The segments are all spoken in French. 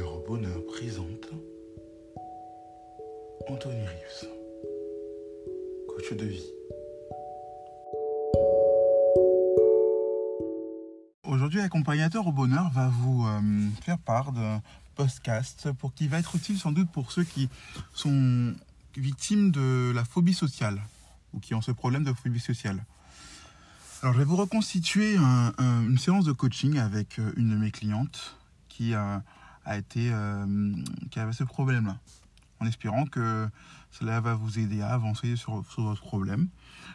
au bonheur présente Anthony Rives, coach de vie. Aujourd'hui, l'accompagnateur au bonheur va vous euh, faire part d'un podcast pour qui va être utile sans doute pour ceux qui sont victimes de la phobie sociale ou qui ont ce problème de phobie sociale. Alors, je vais vous reconstituer un- un- une séance de coaching avec euh, une de mes clientes qui a, a été, euh, qui avait ce problème-là, en espérant que cela va vous aider à avancer sur, sur votre problème.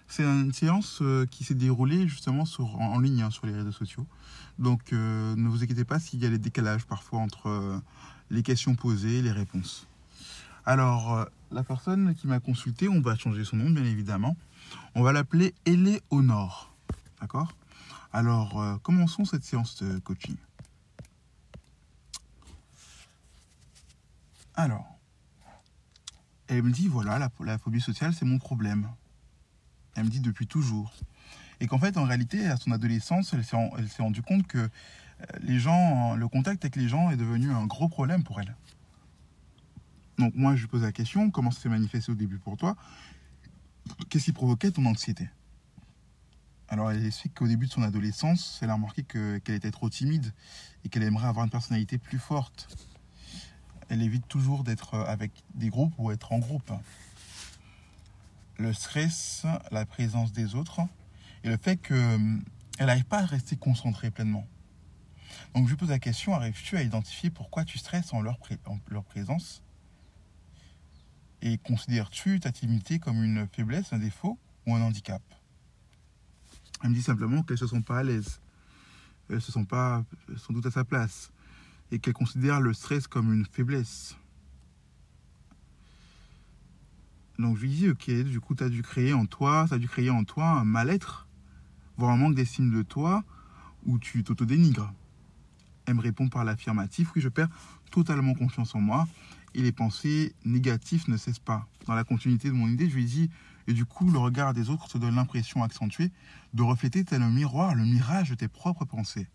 C'est une séance euh, qui s'est déroulée justement en, ligne hein, sur les réseaux sociaux. Donc, euh, ne vous inquiétez pas s'il y a des décalages parfois entre les questions posées et les réponses. Alors, la personne qui m'a consulté, on va changer son nom bien évidemment. On va l'appeler Éléonore. D'accord? Alors, commençons cette séance de coaching? Alors, elle me dit, voilà, la, phobie sociale, c'est mon problème. Elle me dit depuis toujours. Et qu'en fait, en réalité, à son adolescence, elle s'est rendue compte que euh, les gens, le contact avec les gens est devenu un gros problème pour elle. Donc moi, je lui pose la question, comment ça s'est manifesté au début pour toi? Qu'est-ce qui provoquait ton anxiété? Alors elle explique qu'au début de son adolescence, elle a remarqué que- qu'elle était trop timide et qu'elle aimerait avoir une personnalité plus forte. Elle évite toujours d'être avec des groupes ou être en groupe. Le stress, la présence des autres et le fait qu'elle n'arrive pas à rester concentrée pleinement. Donc je pose la question, arrives-tu à identifier pourquoi tu stresses en leur, pré- en leur présence? Et considères-tu ta timidité comme une faiblesse, un défaut ou un handicap? Elle me dit simplement qu'elles ne se sent pas à l'aise. Elles ne se sont pas sans doute à sa place. Et qu'elle considère le stress comme une faiblesse. Donc je lui dis, ok, du coup, tu as dû créer en toi, ça a dû créer en toi un mal-être, voire un manque d'estime de toi, où tu t'autodénigres. Elle me répond par l'affirmatif, oui, je perds totalement confiance en moi, et les pensées négatives ne cessent pas. Dans la continuité de mon idée, je lui dis, et du coup, le regard des autres te donne l'impression accentuée de refléter tel un miroir le mirage de tes propres pensées.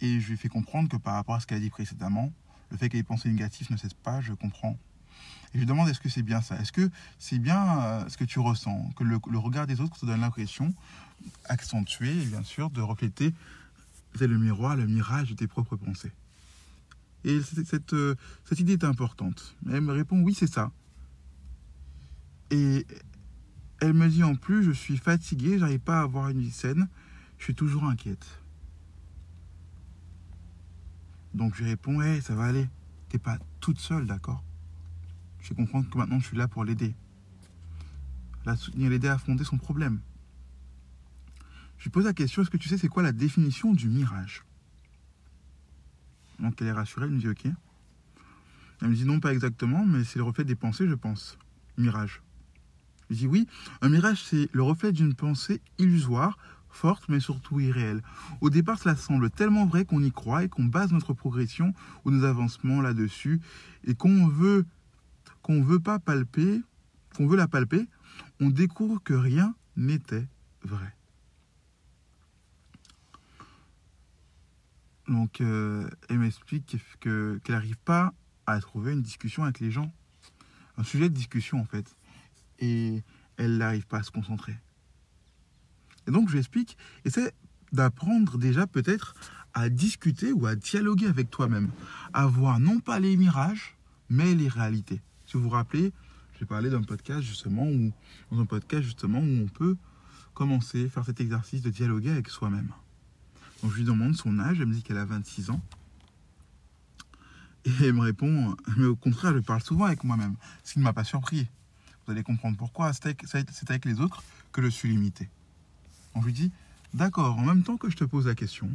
Et je lui fais comprendre que par rapport à ce qu'elle a dit précédemment, le fait que les pensées négatives ne cessent pas, je comprends. Et je lui demande est-ce que c'est bien ça? Est-ce que c'est bien euh, ce que tu ressens? Que le, regard des autres te donne l'impression, accentuée bien sûr, de refléter tel le miroir, le mirage de tes propres pensées. Et cette, cette, euh, cette idée est importante. Elle me répond oui, c'est ça. Et elle me dit en plus, je suis fatiguée, j'arrive pas à avoir une vie saine, je suis toujours inquiète. Donc je lui réponds, hey, ça va aller, t'es pas toute seule, d'accord? Je vais comprendre que maintenant je suis là pour l'aider. La soutenir, l'aider à affronter son problème. Je lui pose la question, est-ce que tu sais c'est quoi la définition du mirage? Donc elle est rassurée, elle me dit ok. Elle me dit non, pas exactement, mais c'est le reflet des pensées, je pense. Mirage. Je dis oui, un mirage c'est le reflet d'une pensée illusoire, forte mais surtout irréelle. Au départ, cela semble tellement vrai qu'on y croit et qu'on base notre progression ou nos avancements là-dessus et qu'on veut qu'on veut pas palper, qu'on veut la palper, on découvre que rien n'était vrai. Donc, euh, elle m'explique que- qu'elle n'arrive pas à trouver une discussion avec les gens, un sujet de discussion en fait, et elle n'arrive pas à se concentrer. Et donc, je lui explique, essaie d'apprendre déjà peut-être à discuter ou à dialoguer avec toi-même, à voir non pas les mirages, mais les réalités. Si vous vous rappelez, j'ai parlé d'un podcast justement où, dans un podcast justement où on peut commencer à faire cet exercice de dialoguer avec soi-même. Donc je lui demande son âge, elle me dit qu'elle a 26 ans. Et elle me répond, mais au contraire, je parle souvent avec moi-même, ce qui ne m'a pas surpris. Vous allez comprendre pourquoi, c'est avec, les autres que je suis limité. Je lui dis, d'accord, en même temps que je te pose la question,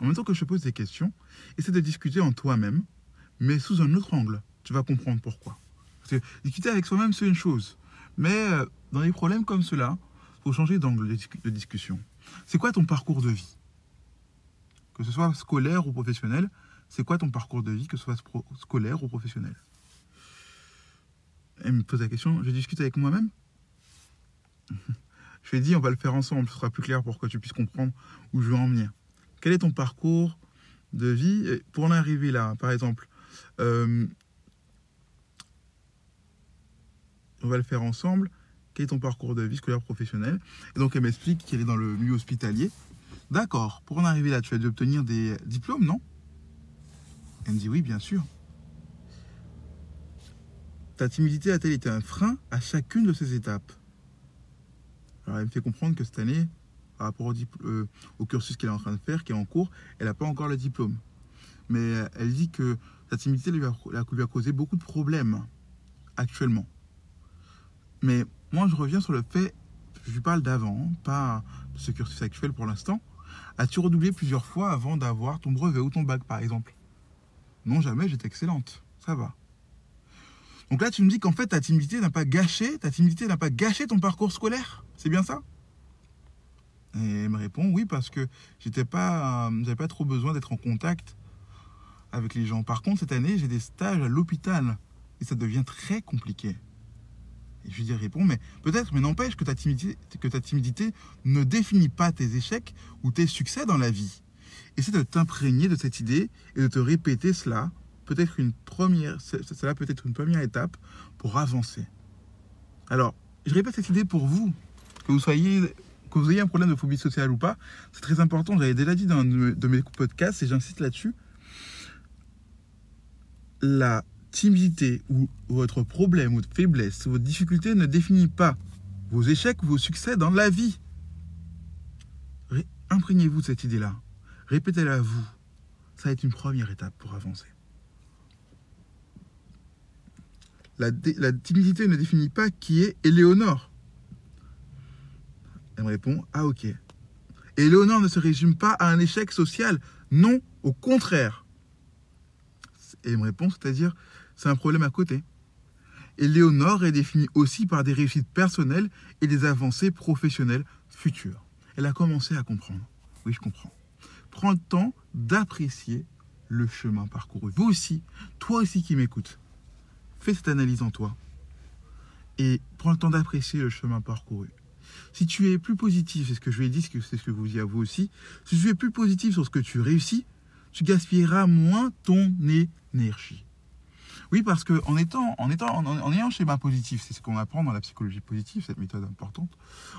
en même temps que je te pose des questions, essaie de discuter en toi-même, mais sous un autre angle. Tu vas comprendre pourquoi. Parce que discuter avec soi-même, c'est une chose. Mais euh, dans des problèmes comme cela, il faut changer d'angle de, discu- de discussion. C'est quoi ton parcours de vie? Que ce soit scolaire ou professionnel, c'est quoi ton parcours de vie, que ce soit scolaire ou professionnel? Elle me pose la question, je discute avec moi-même? Je lui ai dit, on va le faire ensemble, ce sera plus clair pour que tu puisses comprendre où je veux en venir. quel est ton parcours de vie? Pour en arriver là Par exemple, euh, on va le faire ensemble. Quel est ton parcours de vie scolaire professionnel? Et donc elle m'explique qu'elle est dans le milieu hospitalier. D'accord, pour en arriver là, tu as dû obtenir des diplômes, non? Elle me dit oui, bien sûr. Ta timidité a-t-elle été un frein à chacune de ces étapes? Alors elle me fait comprendre que cette année, par rapport au, euh, au cursus qu'elle est en train de faire, qui est en cours, elle n'a pas encore le diplôme. Mais euh, elle dit que sa timidité lui a, causé beaucoup de problèmes actuellement. Mais moi, je reviens sur le fait, je lui parle d'avant, pas de ce cursus actuel pour l'instant. As-tu redoublé plusieurs fois avant d'avoir ton brevet ou ton bac, par exemple? Non, jamais, j'étais excellente. Ça va. Donc là, tu me dis qu'en fait, ta timidité n'a pas gâché, ta timidité n'a pas gâché ton parcours scolaire? C'est bien ça? Et elle me répond oui, parce que j'étais pas, j'avais pas trop besoin d'être en contact avec les gens. Par contre, cette année, j'ai des stages à l'hôpital et ça devient très compliqué. Et je lui dis, réponds, mais peut-être, mais n'empêche que ta, timidité, que ta timidité ne définit pas tes échecs ou tes succès dans la vie. Essaie de t'imprégner de cette idée et de te répéter cela. Peut-être une première, cela peut être une première étape pour avancer. Alors, je répète cette idée pour vous, que vous soyez, que vous ayez un problème de phobie sociale ou pas. C'est très important. J'avais déjà dit dans un de mes podcasts et j'insiste là-dessus. La timidité ou votre problème ou votre faiblesse, votre difficulté ne définit pas vos échecs ou vos succès dans la vie. Imprégnez-vous de cette idée-là. Répétez-la à vous. Ça va une première étape pour avancer. La, la, timidité ne définit pas qui est Éléonore. Elle me répond Ah, ok. Éléonore ne se résume pas à un échec social. Non, au contraire. Et me répond C'est-à-dire, c'est un problème à côté. Et Léonore est définie aussi par des réussites personnelles et des avancées professionnelles futures. Elle a commencé à comprendre. Oui, je comprends. Prends le temps d'apprécier le chemin parcouru. Vous aussi, toi aussi qui m'écoutes, fais cette analyse en toi. Et prends le temps d'apprécier le chemin parcouru. Si tu es plus positif, c'est ce que je lui ai dit, c'est ce que vous y vous aussi, si tu es plus positif sur ce que tu réussis, tu gaspilleras moins ton énergie. Oui, parce qu'en étant, en étant, en, ayant un schéma positif, c'est ce qu'on apprend dans la psychologie positive, cette méthode importante.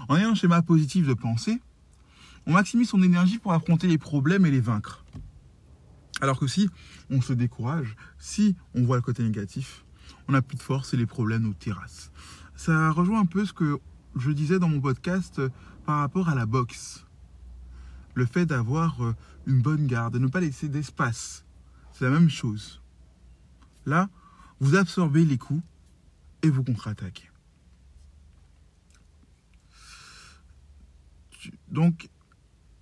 En ayant un schéma positif de pensée, on maximise son énergie pour affronter les problèmes et les vaincre. Alors que si on se décourage, si on voit le côté négatif, on n'a plus de force et les problèmes nous terrassent. Ça rejoint un peu ce que je disais dans mon podcast euh, par rapport à la boxe. Le fait d'avoir euh, une bonne garde, de ne pas laisser d'espace. C'est la même chose. Là, vous absorbez les coups et vous contre-attaquez. Donc,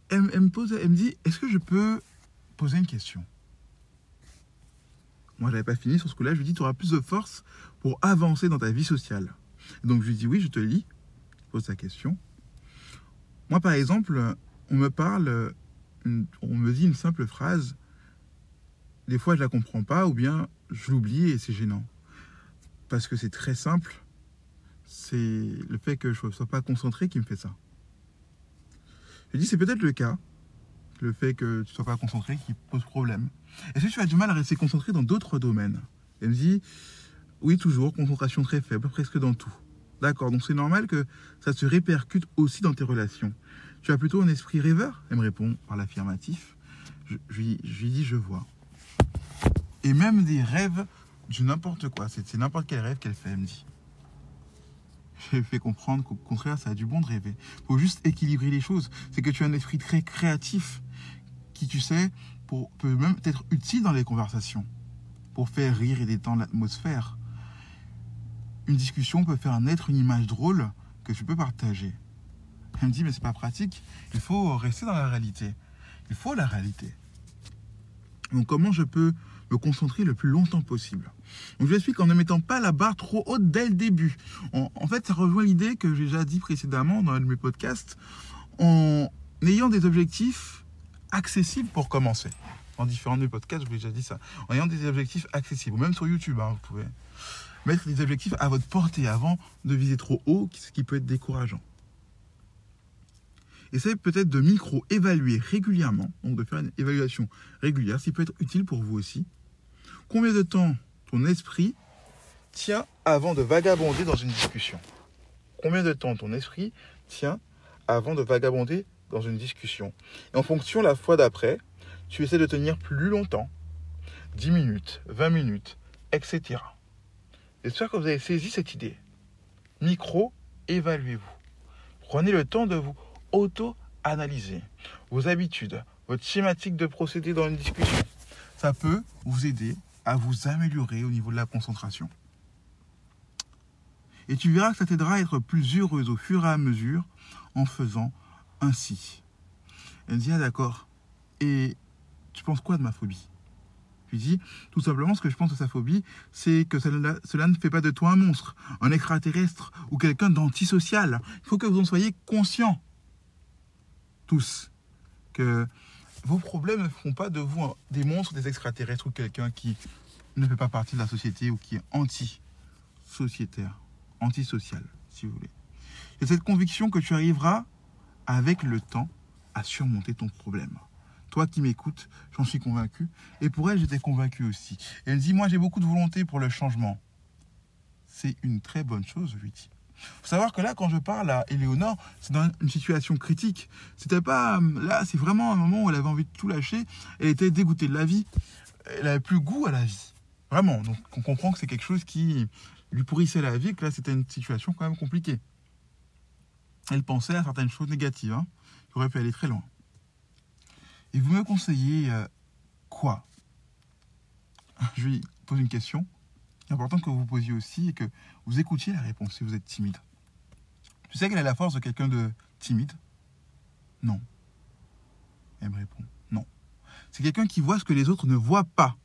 elle, me me dit, est-ce que je peux poser une question? Moi, je n'avais pas fini sur ce coup-là. Je lui dis, tu auras plus de force pour avancer dans ta vie sociale. Donc, je lui dis, oui, je te lis. Pose ta question. Moi, par exemple, on me parle, on me dit une simple phrase. Des fois, je la comprends pas, ou bien je l'oublie et c'est gênant. Parce que c'est très simple. C'est le fait que je ne sois pas concentré qui me fait ça. Je dis, c'est peut-être le cas. Le fait que tu ne sois pas concentré qui pose problème. Est-ce que tu as du mal à rester concentré dans d'autres domaines? Elle me dit, oui, toujours, concentration très faible, presque dans tout. D'accord, donc c'est normal que ça se répercute aussi dans tes relations. Tu as plutôt un esprit rêveur Elle me répond par l'affirmatif. Je, lui dis, je vois et même des rêves du n'importe quoi. C'est n'importe quel rêve qu'elle fait, elle me dit. J'ai fait comprendre qu'au contraire, ça a du bon de rêver. Il faut juste équilibrer les choses. C'est que tu as un esprit très créatif qui, tu sais, peut même être utile dans les conversations pour faire rire et détendre l'atmosphère. Une discussion peut faire naître une image drôle que tu peux partager. Elle me dit, mais c'est pas pratique. Il faut rester dans la réalité. Il faut la réalité. Donc, comment je peux me concentrer le plus longtemps possible? Donc je vous explique en ne mettant pas la barre trop haute dès le début. En, fait, ça rejoint l'idée que j'ai déjà dit précédemment dans un de mes podcasts, en ayant des objectifs accessibles pour commencer. Dans différents de mes podcasts, je vous ai déjà dit ça. En ayant des objectifs accessibles, même sur YouTube, hein, vous pouvez mettre des objectifs à votre portée avant de viser trop haut, ce qui peut être décourageant. Essayez peut-être de micro-évaluer régulièrement, donc de faire une évaluation régulière, ce qui peut être utile pour vous aussi. Combien de temps ton esprit tient avant de vagabonder dans une discussion? Combien de temps ton esprit tient avant de vagabonder dans une discussion? Et en fonction, la fois d'après, tu essaies de tenir plus longtemps, 10 minutes, 20 minutes, etc. J'espère que vous avez saisi cette idée. Micro, évaluez-vous. Prenez le temps de vous auto-analyser vos habitudes, votre schématique de procédé dans une discussion. Ça peut vous aider à vous améliorer au niveau de la concentration. Et tu verras que ça t'aidera à être plus heureuse au fur et à mesure en faisant ainsi. Elle dit, ah d'accord. Et tu penses quoi de ma phobie? Tout simplement, ce que je pense de sa phobie, c'est que cela, ne fait pas de toi un monstre, un extraterrestre ou quelqu'un d'antisocial. Il faut que vous en soyez conscients, tous, que vos problèmes ne feront pas de vous des monstres, des extraterrestres ou quelqu'un qui ne fait pas partie de la société ou qui est anti-sociétaire, antisocial, si vous voulez. Et cette conviction que tu arriveras avec le temps à surmonter ton problème. Toi qui m'écoutes, j'en suis convaincu. Et pour elle, j'étais convaincu aussi. Elle dit, moi j'ai beaucoup de volonté pour le changement. C'est une très bonne chose, je lui dis. faut savoir que là, quand je parle à Éléonore, c'est dans une situation critique. C'était pas. Là, c'est vraiment un moment où elle avait envie de tout lâcher. Elle était dégoûtée de la vie. Elle avait plus goût à la vie. Vraiment. Donc, on comprend que c'est quelque chose qui lui pourrissait la vie, que là, c'était une situation quand même compliquée. Elle pensait à certaines choses négatives, hein, qui auraient pu aller très loin. Et vous me conseillez euh, quoi? Je lui pose une question. C'est important que vous vous posiez aussi et que vous écoutiez la réponse si vous êtes timide. Tu sais quelle est la force de quelqu'un de timide? Non. Elle me répond non. C'est quelqu'un qui voit ce que les autres ne voient pas.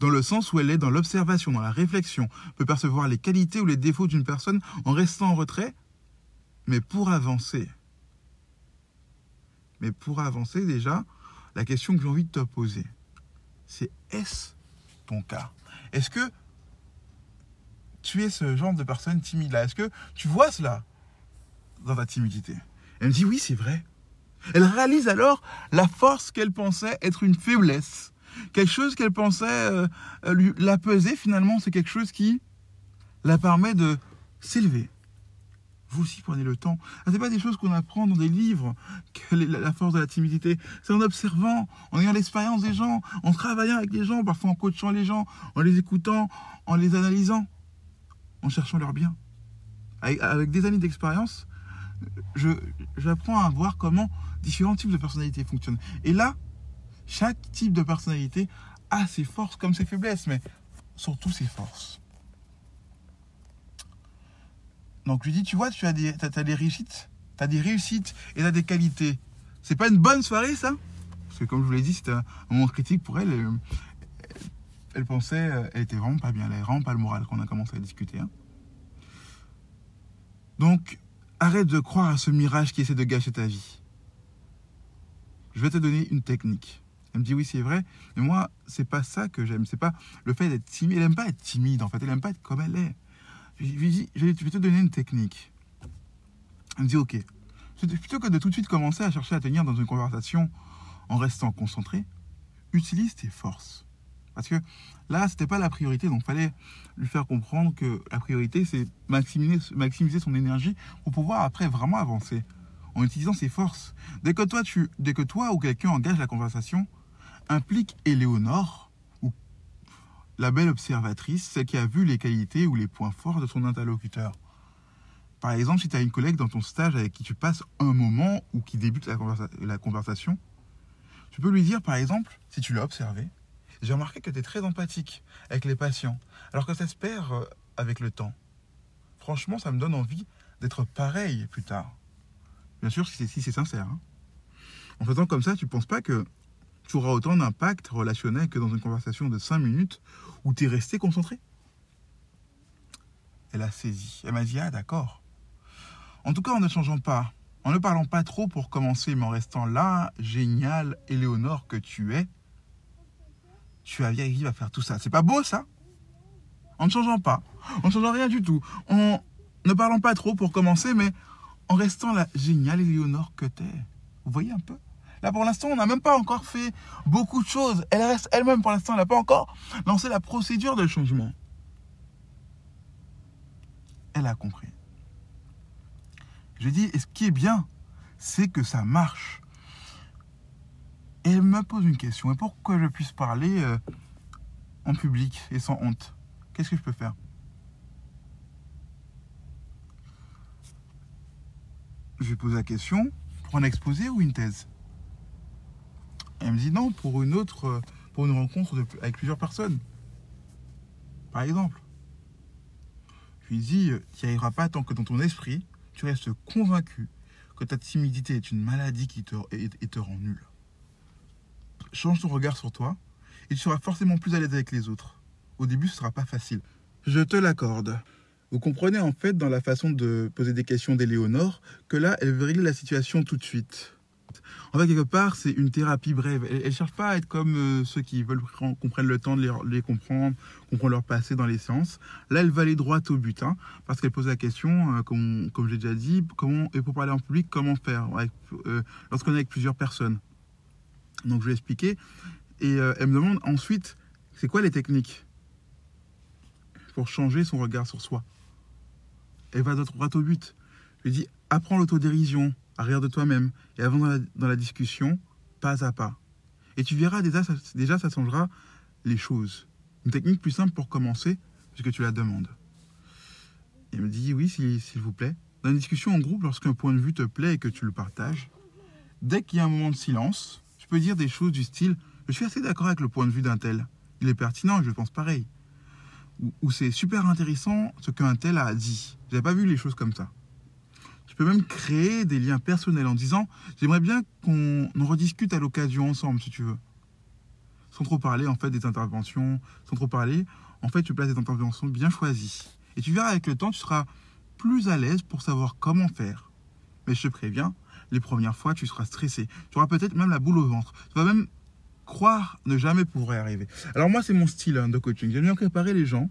Dans le sens où elle est dans l'observation, dans la réflexion, peut percevoir les qualités ou les défauts d'une personne en restant en retrait. Mais pour avancer, mais pour avancer déjà, la question que j'ai envie de te poser, c'est est-ce ton cas? Est-ce que tu es ce genre de personne timide-là? Est-ce que tu vois cela dans ta timidité? Elle me dit oui, c'est vrai. Elle réalise alors la force qu'elle pensait être une faiblesse. Quelque chose qu'elle pensait euh, la peser, finalement, c'est quelque chose qui la permet de s'élever, vous aussi prenez le temps. Ce n'est pas des choses qu'on apprend dans des livres, que la force de la timidité. C'est en observant, en ayant l'expérience des gens, en travaillant avec les gens, parfois en coachant les gens, en les écoutant, en les analysant, en cherchant leur bien. Avec, des années d'expérience, j'apprends à voir comment différents types de personnalités fonctionnent. Et là, chaque type de personnalité a ses forces comme ses faiblesses, mais surtout ses forces. Donc je lui dis, tu vois, tu as des, as, des réussites, tu as des réussites et tu as des qualités. C'est pas une bonne soirée ça? Parce que comme je vous l'ai dit, c'était un moment critique pour elle. Elle, pensait, elle était vraiment pas bien, elle avait vraiment pas le moral quand on a commencé à discuter. Hein. Donc arrête de croire à ce mirage qui essaie de gâcher ta vie. Je vais te donner une technique. Elle me dit oui c'est vrai, mais moi c'est pas ça que j'aime, c'est pas le fait d'être timide. Elle aime pas être timide en fait, elle aime pas être comme elle est. Je lui dis, je vais te donner une technique. Elle me dit, ok. Plutôt que de tout de suite commencer à chercher à tenir dans une conversation en restant concentré, utilise tes forces. Parce que là, ce n'était pas la priorité, donc il fallait lui faire comprendre que la priorité, c'est maximiser, son énergie pour pouvoir après vraiment avancer en utilisant ses forces. Dès que toi, dès que toi ou quelqu'un engage la conversation, implique Éléonore la belle observatrice, celle qui a vu les qualités ou les points forts de son interlocuteur. Par exemple, si tu as une collègue dans ton stage avec qui tu passes un moment ou qui débute la, conversation, tu peux lui dire, par exemple, si tu l'as observé, j'ai remarqué que tu es très empathique avec les patients, alors que ça se perd euh, avec le temps. Franchement, ça me donne envie d'être pareil plus tard. Bien sûr, si c'est sincère. Hein. En faisant comme ça, tu ne penses pas que tu auras autant d'impact relationnel que dans une conversation de 5 minutes où tu es resté concentré. Elle a saisi. Elle m'a dit Ah, d'accord. En tout cas, en ne changeant pas, en ne parlant pas trop pour commencer, mais en restant là, génial, Éléonore que tu es, tu arrives à faire tout ça. C'est pas beau ça? En ne changeant pas, en ne changeant rien du tout, en ne parlant pas trop pour commencer, mais en restant la géniale Éléonore que t'es. Vous voyez un peu? Là, pour l'instant, on n'a même pas encore fait beaucoup de choses. Elle reste elle-même, pour l'instant, elle n'a pas encore lancé la procédure de changement. Elle a compris. Je dis, et ce qui est bien, c'est que ça marche. Elle me pose une question. Et pour je puisse parler euh, en public et sans honte, qu'est-ce que je peux faire? Je lui pose la question pour un exposé ou une thèse? Elle me dit non, pour une autre, euh, rencontre avec plusieurs personnes. Par exemple. Je lui dis, euh, tu n'y arriveras pas tant que dans ton esprit, tu restes convaincu que ta timidité est une maladie qui te rend nul. Change ton regard sur toi et tu seras forcément plus à l'aise avec les autres. Au début, ce ne sera pas facile. Je te l'accorde. Vous comprenez en fait dans la façon de poser des questions d'Éléonore que là, elle veut régler la situation tout de suite. En fait, quelque part, c'est une thérapie brève. Elle ne cherche pas à être comme euh, ceux qui veulent qu'on prenne le temps de les, comprendre, qu'on prenne leur passé dans les séances. Là, elle va aller droit au but, hein, parce qu'elle pose la question, euh, comme, comme j'ai déjà dit, comment, et pour parler en public, comment faire euh, lorsqu'on est avec plusieurs personnes. Donc, je vais expliquer. Et elle me demande ensuite, c'est quoi les techniques pour changer son regard sur soi? Elle va droit au but. Je lui dis, apprends l'autodérision, arrière de toi-même et avant dans la, discussion, pas à pas. Et tu verras déjà ça, déjà, ça changera les choses. Une technique plus simple pour commencer, puisque tu la demandes. Il me dit oui, s'il vous plaît. Dans une discussion en groupe, lorsqu'un point de vue te plaît et que tu le partages, dès qu'il y a un moment de silence, tu peux dire des choses du style Je suis assez d'accord avec le point de vue d'un tel. Il est pertinent je pense pareil. Ou, ou c'est super intéressant ce qu'un tel a dit. J'avais pas vu les choses comme ça. Tu peux même créer des liens personnels en disant j'aimerais bien qu'on rediscute à l'occasion ensemble si tu veux. Sans trop parler en fait des interventions, sans trop parler, en fait tu places des interventions bien choisies. Et tu verras avec le temps, tu seras plus à l'aise pour savoir comment faire. Mais je te préviens, les premières fois, tu seras stressé. Tu auras peut-être même la boule au ventre. Tu vas même croire ne jamais pouvoir y arriver. Alors moi, c'est mon style hein, de coaching. J'aime bien préparer les gens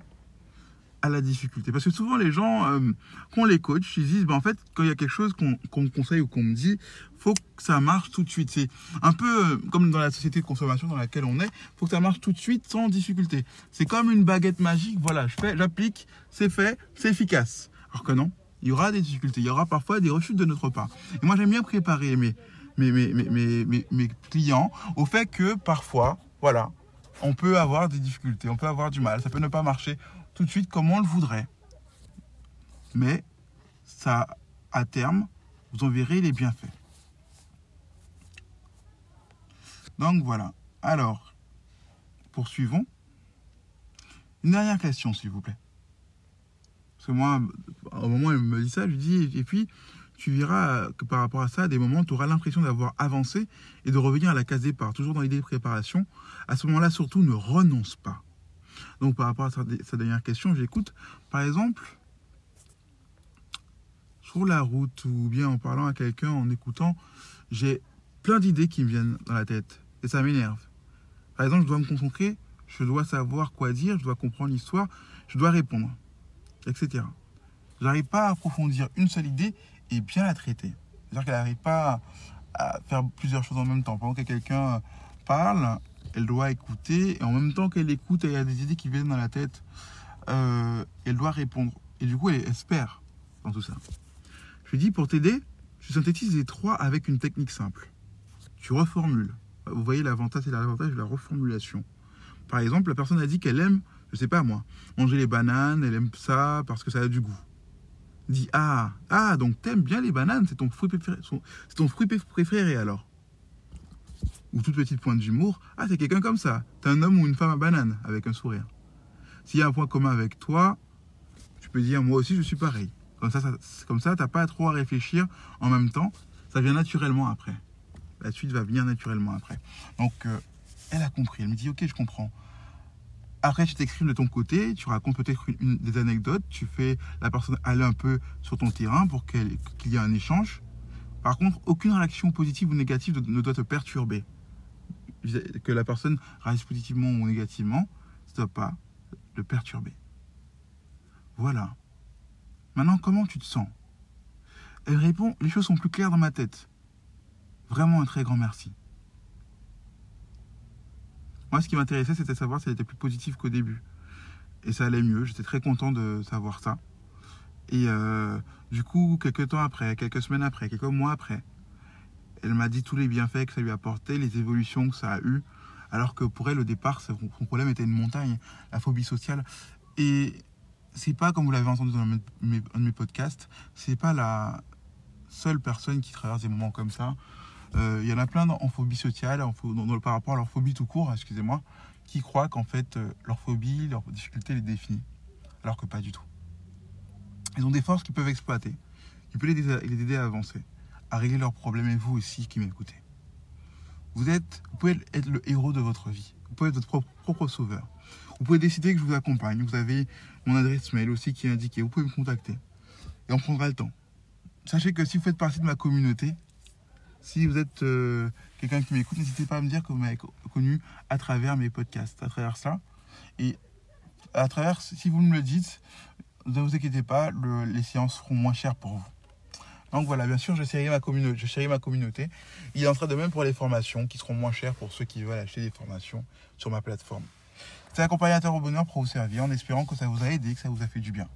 à la difficulté. Parce que souvent, les gens, euh, quand on les coach, ils disent, ben, en fait, quand il y a quelque chose qu'on me conseille ou qu'on me dit, faut que ça marche tout de suite. C'est un peu euh, comme dans la société de consommation dans laquelle on est, faut que ça marche tout de suite sans difficulté. C'est comme une baguette magique, voilà, je fais, j'applique, c'est fait, c'est efficace. Alors que non, il y aura des difficultés, il y aura parfois des rechutes de notre part. Et moi, j'aime bien préparer mes, mes clients au fait que parfois, voilà, on peut avoir des difficultés, on peut avoir du mal, ça peut ne pas marcher tout de suite comme on le voudrait. Mais ça, à terme, vous en verrez les bienfaits. Donc voilà. Alors, poursuivons. Une dernière question, s'il vous plaît. Parce que moi, au moment où elle me dit ça, je lui dis, et puis, tu verras que par rapport à ça, à des moments, tu auras l'impression d'avoir avancé et de revenir à la case départ, toujours dans l'idée de préparation. À ce moment-là, surtout, ne renonce pas. Donc par rapport à sa, dernière question, j'écoute, par exemple, sur la route ou bien en parlant à quelqu'un, en écoutant, j'ai plein d'idées qui me viennent dans la tête et ça m'énerve. Par exemple, je dois me concentrer, je dois savoir quoi dire, je dois comprendre l'histoire, je dois répondre, etc. Je n'arrive pas à approfondir une seule idée et bien la traiter. C'est-à-dire qu'elle n'arrive pas à faire plusieurs choses en même temps. Pendant que quelqu'un parle, elle doit écouter, et en même temps qu'elle écoute, elle a des idées qui viennent dans la tête, euh, elle doit répondre. Et du coup, elle espère dans tout ça. Je lui dis, pour t'aider, je synthétise les trois avec une technique simple. Tu reformules. Vous voyez, l'avantage, c'est l'avantage de la reformulation. Par exemple, la personne a dit qu'elle aime, je sais pas moi, manger les bananes, elle aime ça parce que ça a du goût. Dis, ah, ah, donc t'aimes bien les bananes, c'est ton c'est ton fruit préféré alors ou toute petite pointe d'humour, ah, c'est quelqu'un comme ça. T'es un homme ou une femme à banane, avec un sourire. S'il y a un point commun avec toi, tu peux dire, moi aussi, je suis pareil. Comme ça, comme ça, t'as pas trop à réfléchir en même temps. Ça vient naturellement après. La suite va venir naturellement après. Donc, euh, elle a compris. Elle me dit, ok, je comprends. Après, tu t'exprimes de ton côté, tu racontes peut-être des anecdotes, tu fais la personne aller un peu sur ton terrain pour qu'il y ait un échange. Par contre, aucune réaction positive ou négative ne doit te perturber que la personne réagisse positivement ou négativement, ça ne doit pas le perturber. Voilà. Maintenant, comment tu te sens? Elle répond, les choses sont plus claires dans ma tête. Vraiment un très grand merci. Moi, ce qui m'intéressait, c'était de savoir si elle était plus positive qu'au début. Et ça allait mieux. J'étais très content de savoir ça. Et euh, du coup, quelques temps après, quelques semaines après, quelques mois après, elle m'a dit tous les bienfaits que ça lui apportait, les évolutions que ça a eu. Alors que pour elle, au départ, son problème était une montagne, la phobie sociale. Et c'est pas, comme vous l'avez entendu dans un de mes podcasts, c'est pas la seule personne qui traverse des moments comme ça. Euh, il y en a plein en phobie sociale, en, par rapport à leur phobie tout court, excusez-moi, qui croient qu'en fait, euh, leur phobie, leur difficulté les définit. Alors que pas du tout. Ils ont des forces qu'ils peuvent exploiter, qui peuvent les aider à avancer, à régler leurs problèmes, et vous aussi qui m'écoutez. Vous, pouvez être le héros de votre vie. Vous pouvez être votre propre, propre sauveur. Vous pouvez décider que je vous accompagne. Vous avez mon adresse mail aussi qui est indiquée. Vous pouvez me contacter. Et on prendra le temps. Sachez que si vous faites partie de ma communauté, si vous êtes euh, quelqu'un qui m'écoute, n'hésitez pas à me dire que vous m'avez connu à travers mes podcasts, à travers ça. Et à travers, si vous me le dites, ne vous inquiétez pas, les séances seront moins chères pour vous. Donc voilà, bien sûr, je chéris ma communauté. Ma communauté. Il en sera de même pour les formations qui seront moins chères pour ceux qui veulent acheter des formations sur ma plateforme. C'est accompagnateur au bonheur pour vous servir en espérant que ça vous a aidé, que ça vous a fait du bien.